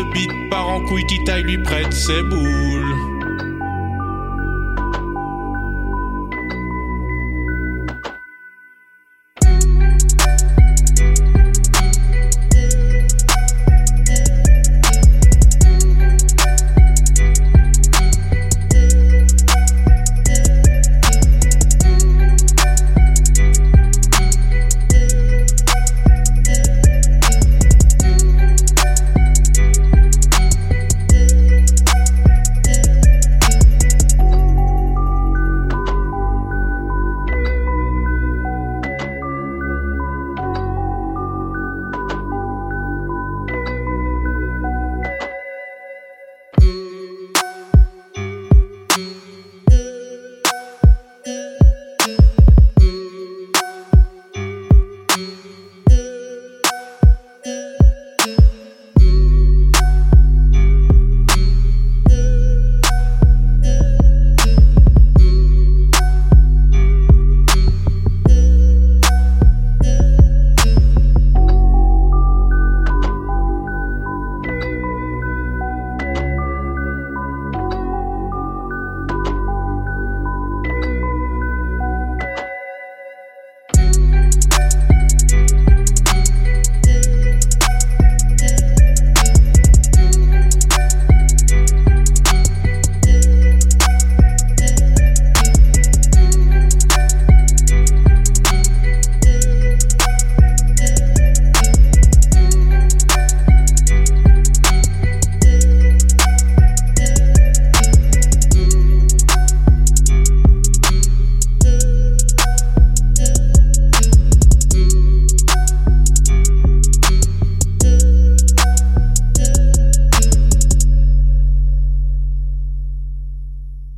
de bite par en couille, Tita lui prête ses boules.